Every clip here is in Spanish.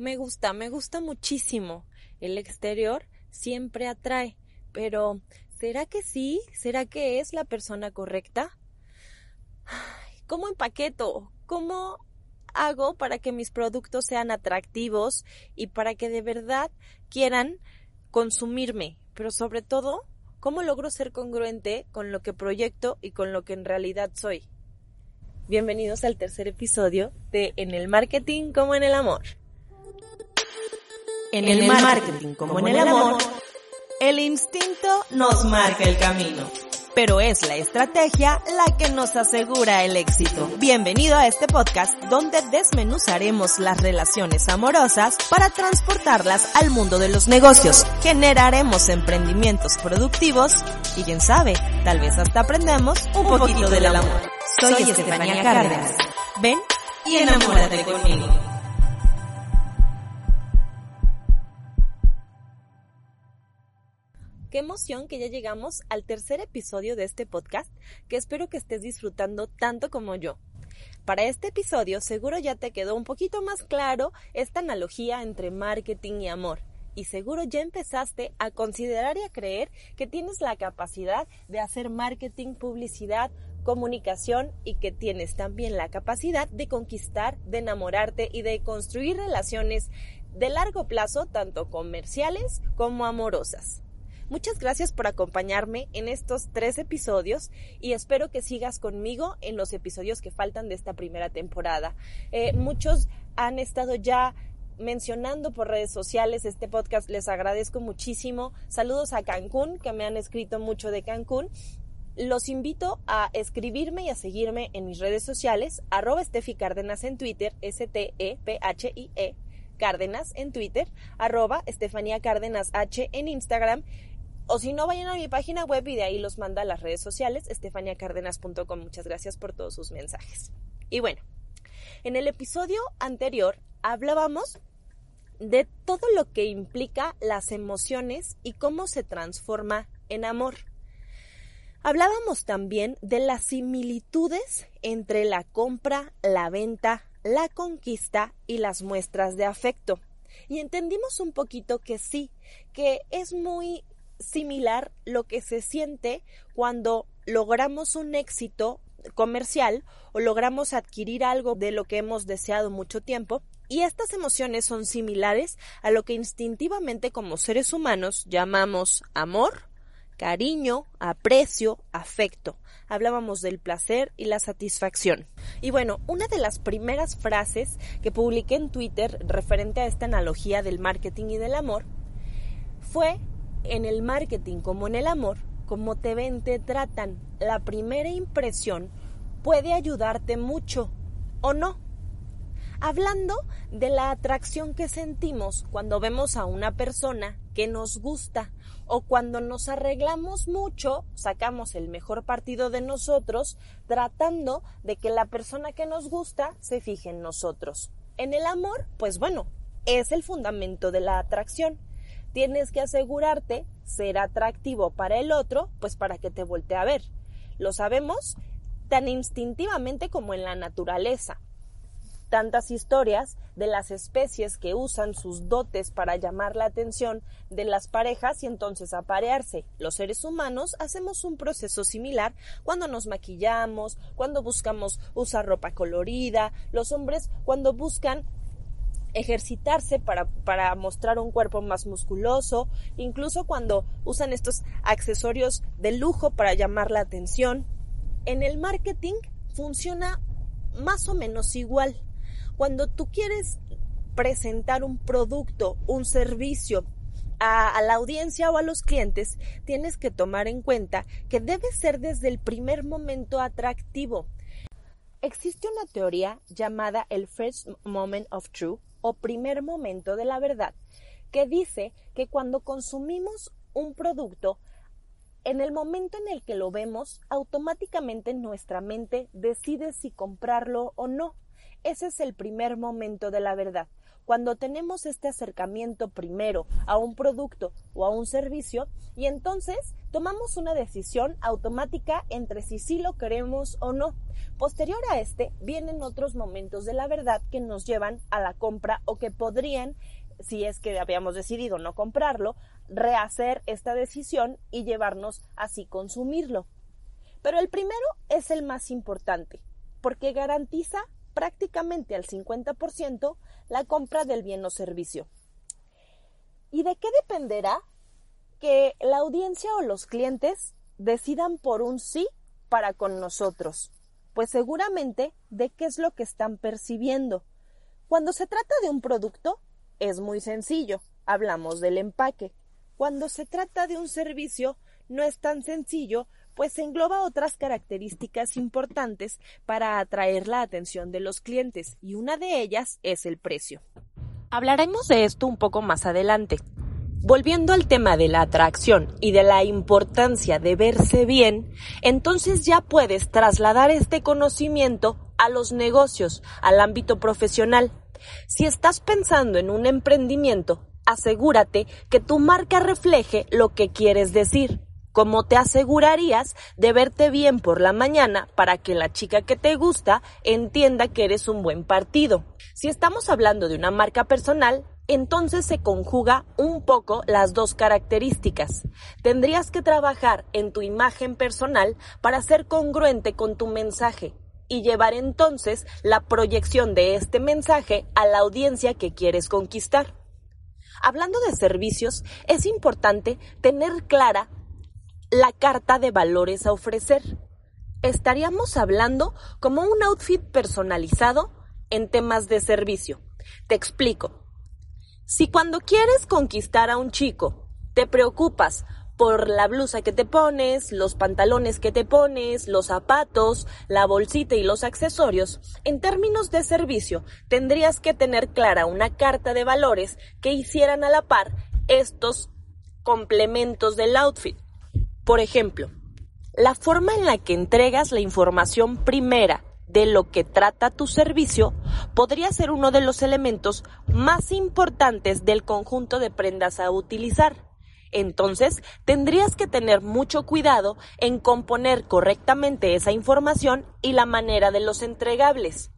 me gusta, me gusta muchísimo. El exterior siempre atrae, pero ¿será que sí? ¿Será que es la persona correcta? ¿Cómo empaqueto? ¿Cómo hago para que mis productos sean atractivos y para que de verdad quieran consumirme? Pero sobre todo, ¿cómo logro ser congruente con lo que proyecto y con lo que en realidad soy? Bienvenidos al tercer episodio de En el marketing como en el amor. En el marketing como en el amor, el instinto nos marca el camino, pero es la estrategia la que nos asegura el éxito. Bienvenido a este podcast donde desmenuzaremos las relaciones amorosas para transportarlas al mundo de los negocios. Generaremos emprendimientos productivos y quién sabe, tal vez hasta aprendemos un, poquito, del amor. Soy, Estefanía Cárdenas. Ven y enamórate conmigo. Qué emoción que ya llegamos al tercer episodio de este podcast que espero que estés disfrutando tanto como yo. Para este episodio seguro ya te quedó un poquito más claro esta analogía entre marketing y amor y seguro ya empezaste a considerar y a creer que tienes la capacidad de hacer marketing, publicidad, comunicación y que tienes también la capacidad de conquistar, de enamorarte y de construir relaciones de largo plazo, tanto comerciales como amorosas. Muchas gracias por acompañarme en estos tres episodios y espero que sigas conmigo en los episodios que faltan de esta primera temporada. Eh, muchos han estado ya mencionando por redes sociales este podcast. Les agradezco muchísimo. Saludos a Cancún, que me han escrito mucho de Cancún. Los invito a escribirme y a seguirme en mis redes sociales, arroba Estefi Cárdenas en Twitter, S-T-E-P-H-I-E, Cárdenas en Twitter, arroba Estefanía Cárdenas H en Instagram o si no, vayan a mi página web y de ahí los manda a las redes sociales, estefaniacardenas.com. Muchas gracias por todos sus mensajes. Y bueno, en el episodio anterior hablábamos de todo lo que implica las emociones y cómo se transforma en amor. Hablábamos también de las similitudes entre la compra, la venta, la conquista y las muestras de afecto. Y entendimos un poquito que sí, que es muy similar lo que se siente cuando logramos un éxito comercial o logramos adquirir algo de lo que hemos deseado mucho tiempo y estas emociones son similares a lo que instintivamente como seres humanos llamamos amor, cariño, aprecio, afecto. Hablábamos del placer y la satisfacción. Y bueno, una de las primeras frases que publiqué en Twitter referente a esta analogía del marketing y del amor fue en el marketing como en el amor, como te ven, te tratan, la primera impresión puede ayudarte mucho o no. Hablando de la atracción que sentimos cuando vemos a una persona que nos gusta o cuando nos arreglamos mucho, sacamos el mejor partido de nosotros tratando de que la persona que nos gusta se fije en nosotros. En el amor, pues bueno, es el fundamento de la atracción tienes que asegurarte ser atractivo para el otro, pues para que te voltee a ver. Lo sabemos tan instintivamente como en la naturaleza. Tantas historias de las especies que usan sus dotes para llamar la atención de las parejas y entonces aparearse. Los seres humanos hacemos un proceso similar cuando nos maquillamos, cuando buscamos usar ropa colorida, los hombres cuando buscan ejercitarse para, para, mostrar un cuerpo más musculoso, incluso cuando usan estos accesorios de lujo para llamar la atención. En el marketing funciona más o menos igual. Cuando tú quieres presentar un producto, un servicio a, la audiencia o a los clientes, tienes que tomar en cuenta que debe ser desde el primer momento atractivo. Existe una teoría llamada el First Moment of Truth o primer momento de la verdad, que dice que cuando consumimos un producto, en el momento en el que lo vemos, automáticamente nuestra mente decide si comprarlo o no. Ese es el primer momento de la verdad. Cuando tenemos este acercamiento primero a un producto o a un servicio y entonces tomamos una decisión automática entre si sí lo queremos o no. Posterior a este vienen otros momentos de la verdad que nos llevan a la compra o que podrían si es que habíamos decidido no comprarlo, rehacer esta decisión y llevarnos así consumirlo. Pero el primero es el más importante, porque garantiza prácticamente al 50% la compra del bien o servicio. ¿Y de qué dependerá que la audiencia o los clientes decidan por un sí para con nosotros? Pues seguramente de qué es lo que están percibiendo. Cuando se trata de un producto, es muy sencillo, hablamos del empaque. Cuando se trata de un servicio, no es tan sencillo, pues engloba otras características importantes para atraer la atención de los clientes y una de ellas es el precio. Hablaremos de esto un poco más adelante. Volviendo al tema de la atracción y de la importancia de verse bien, entonces ya puedes trasladar este conocimiento a los negocios, al ámbito profesional. Si estás pensando en un emprendimiento, asegúrate que tu marca refleje lo que quieres decir. Como te asegurarías de verte bien por la mañana para que la chica que te gusta entienda que eres un buen partido. Si estamos hablando de una marca personal, entonces se conjuga un poco las dos características. Tendrías que trabajar en tu imagen personal para ser congruente con tu mensaje y llevar entonces la proyección de este mensaje a la audiencia que quieres conquistar. Hablando de servicios, es importante tener clara la carta de valores a ofrecer. Estaríamos hablando como un outfit personalizado en temas de servicio. Te explico. Si cuando quieres conquistar a un chico te preocupas por la blusa que te pones, los pantalones que te pones, los zapatos, la bolsita y los accesorios, en términos de servicio tendrías que tener clara una carta de valores que hicieran a la par estos complementos del outfit. Por ejemplo, la forma en la que entregas la información primera de lo que trata tu servicio podría ser uno de los elementos más importantes del conjunto de prendas a utilizar. Entonces, tendrías que tener mucho cuidado en componer correctamente esa información y la manera de los entregables.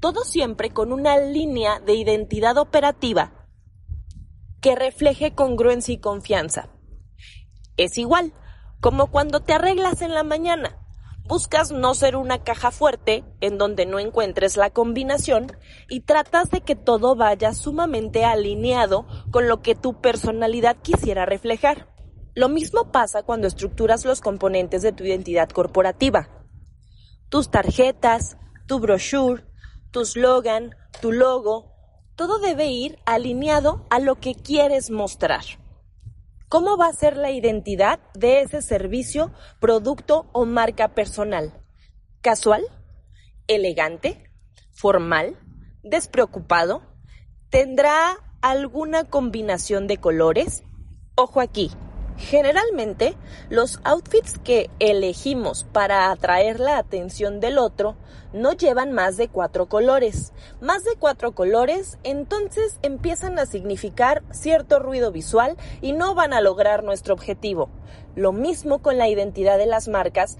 Todo siempre con una línea de identidad operativa que refleje congruencia y confianza. Es igual, como cuando te arreglas en la mañana. Buscas no ser una caja fuerte en donde no encuentres la combinación y tratas de que todo vaya sumamente alineado con lo que tu personalidad quisiera reflejar. Lo mismo pasa cuando estructuras los componentes de tu identidad corporativa. Tus tarjetas, tu brochure, tu slogan, tu logo, todo debe ir alineado a lo que quieres mostrar. ¿Cómo va a ser la identidad de ese servicio, producto o marca personal? ¿Casual? ¿Elegante? ¿Formal? ¿Despreocupado? ¿Tendrá alguna combinación de colores? Ojo aquí, Generalmente, los outfits que elegimos para atraer la atención del otro no llevan más de cuatro colores. Más de cuatro colores entonces empiezan a significar cierto ruido visual y no van a lograr nuestro objetivo. Lo mismo con la identidad de las marcas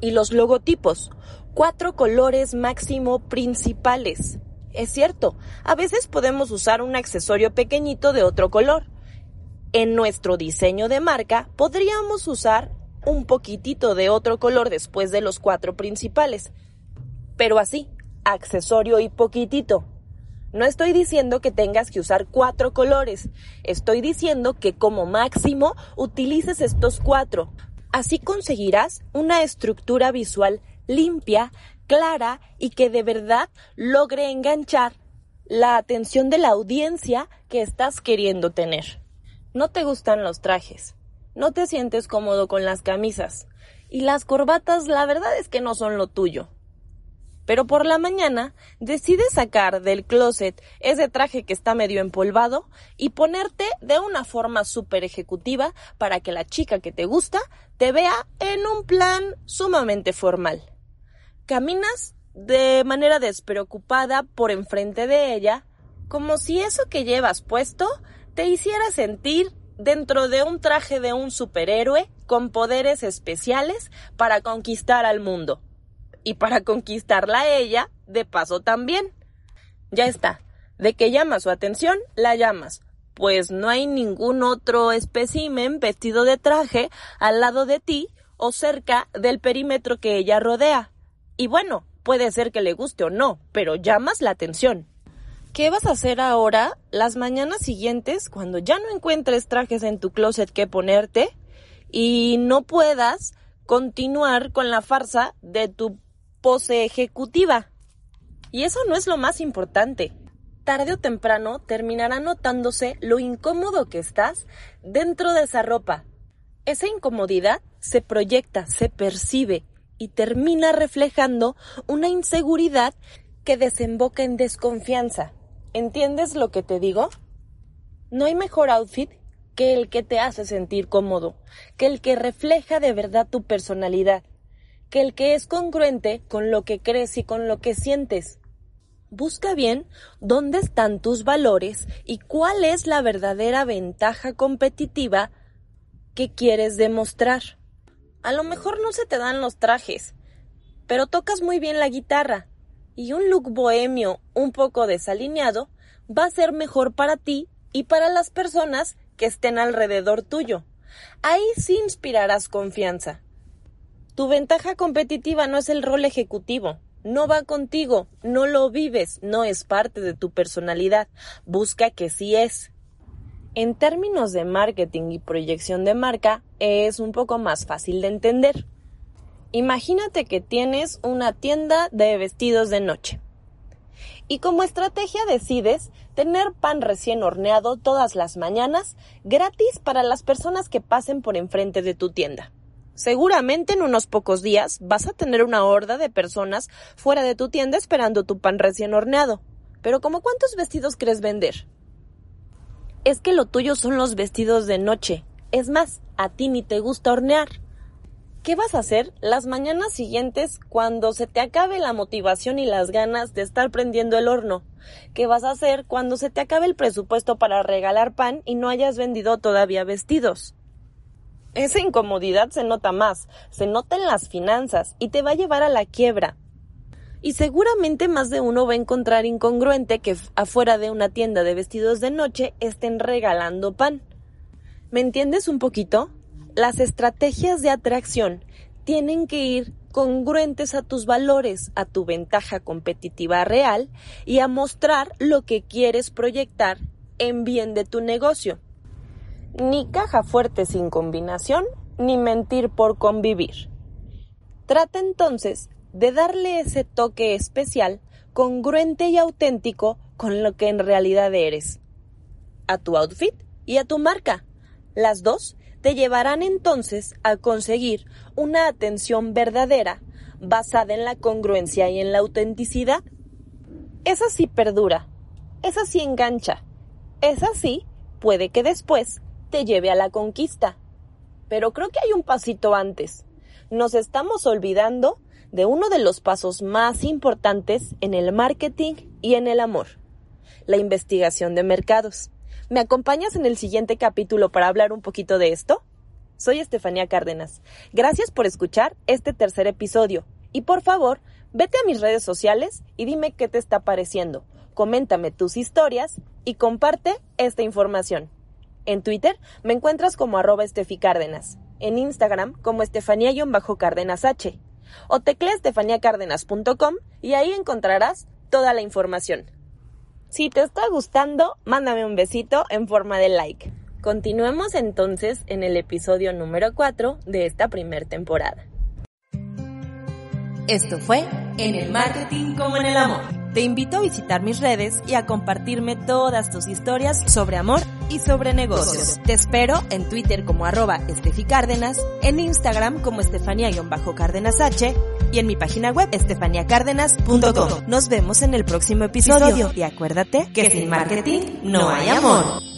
y los logotipos. Cuatro colores máximo principales. Es cierto, a veces podemos usar un accesorio pequeñito de otro color en nuestro diseño de marca podríamos usar un poquitito de otro color después de los cuatro principales. Pero así, accesorio y poquitito. No estoy diciendo que tengas que usar cuatro colores, estoy diciendo que como máximo utilices estos cuatro. Así conseguirás una estructura visual limpia, clara y que de verdad logre enganchar la atención de la audiencia que estás queriendo tener. No te gustan los trajes, no te sientes cómodo con las camisas y las corbatas la verdad es que no son lo tuyo. Pero por la mañana decides sacar del closet ese traje que está medio empolvado y ponerte de una forma súper ejecutiva para que la chica que te gusta te vea en un plan sumamente formal. Caminas de manera despreocupada por enfrente de ella como si eso que llevas puesto te hiciera sentir dentro de un traje de un superhéroe con poderes especiales para conquistar al mundo. Y para conquistarla a ella, de paso también. Ya está. De que llama su atención, la llamas. Pues no hay ningún otro espécimen vestido de traje al lado de ti o cerca del perímetro que ella rodea. Y bueno, puede ser que le guste o no, pero llamas la atención. ¿Qué vas a hacer ahora las mañanas siguientes cuando ya no encuentres trajes en tu closet que ponerte y no puedas continuar con la farsa de tu pose ejecutiva? Y eso no es lo más importante. Tarde o temprano terminará notándose lo incómodo que estás dentro de esa ropa. Esa incomodidad se proyecta, se percibe y termina reflejando una inseguridad que desemboca en desconfianza. ¿Entiendes lo que te digo? No hay mejor outfit que el que te hace sentir cómodo, que el que refleja de verdad tu personalidad, que el que es congruente con lo que crees y con lo que sientes. Busca bien dónde están tus valores y cuál es la verdadera ventaja competitiva que quieres demostrar. A lo mejor no se te dan los trajes, pero tocas muy bien la guitarra y un look bohemio un poco desalineado va a ser mejor para ti y para las personas que estén alrededor tuyo. Ahí sí inspirarás confianza. Tu ventaja competitiva no es el rol ejecutivo, no va contigo, no lo vives, no es parte de tu personalidad, busca que sí es. En términos de marketing y proyección de marca, es un poco más fácil de entender. Imagínate que tienes una tienda de vestidos de noche. Y como estrategia decides tener pan recién horneado todas las mañanas gratis para las personas que pasen por enfrente de tu tienda. Seguramente en unos pocos días vas a tener una horda de personas fuera de tu tienda esperando tu pan recién horneado. Pero ¿como cuántos vestidos crees vender? Es que lo tuyo son los vestidos de noche. Es más, a ti ni te gusta hornear. ¿Qué vas a hacer las mañanas siguientes cuando se te acabe la motivación y las ganas de estar prendiendo el horno? ¿Qué vas a hacer cuando se te acabe el presupuesto para regalar pan y no hayas vendido todavía vestidos? Esa incomodidad se nota más, se nota en las finanzas y te va a llevar a la quiebra. Y seguramente más de uno va a encontrar incongruente que afuera de una tienda de vestidos de noche estén regalando pan. ¿Me entiendes un poquito? Las estrategias de atracción tienen que ir congruentes a tus valores, a tu ventaja competitiva real y a mostrar lo que quieres proyectar en bien de tu negocio. Ni caja fuerte sin combinación, ni mentir por convivir. Trata entonces de darle ese toque especial, congruente y auténtico con lo que en realidad eres. A tu outfit y a tu marca. Las dos te llevarán entonces a conseguir una atención verdadera basada en la congruencia y en la autenticidad. Esa sí perdura, esa sí engancha, esa sí puede que después te lleve a la conquista. Pero creo que hay un pasito antes. Nos estamos olvidando de uno de los pasos más importantes en el marketing y en el amor, la investigación de mercados. ¿Me acompañas en el siguiente capítulo para hablar un poquito de esto? Soy Estefanía Cárdenas. Gracias por escuchar este tercer episodio. Y por favor, vete a mis redes sociales y dime qué te está pareciendo. Coméntame tus historias y comparte esta información. En Twitter me encuentras como arroba Cárdenas. En Instagram como Estefanía-Cárdenas H. O teclea estefaniacárdenas.com y ahí encontrarás toda la información. Si te está gustando, mándame un besito en forma de like. Continuemos entonces en el episodio número 4 de esta primera temporada. Esto fue En el Marketing como en el Amor. Te invito a visitar mis redes y a compartirme todas tus historias sobre amor y sobre negocios. Te espero en Twitter como arroba esteficárdenas, en Instagram como estefanía-cárdenas H y en mi página web estefaniacárdenas.com. Nos vemos en el próximo episodio y acuérdate que sin marketing no hay amor.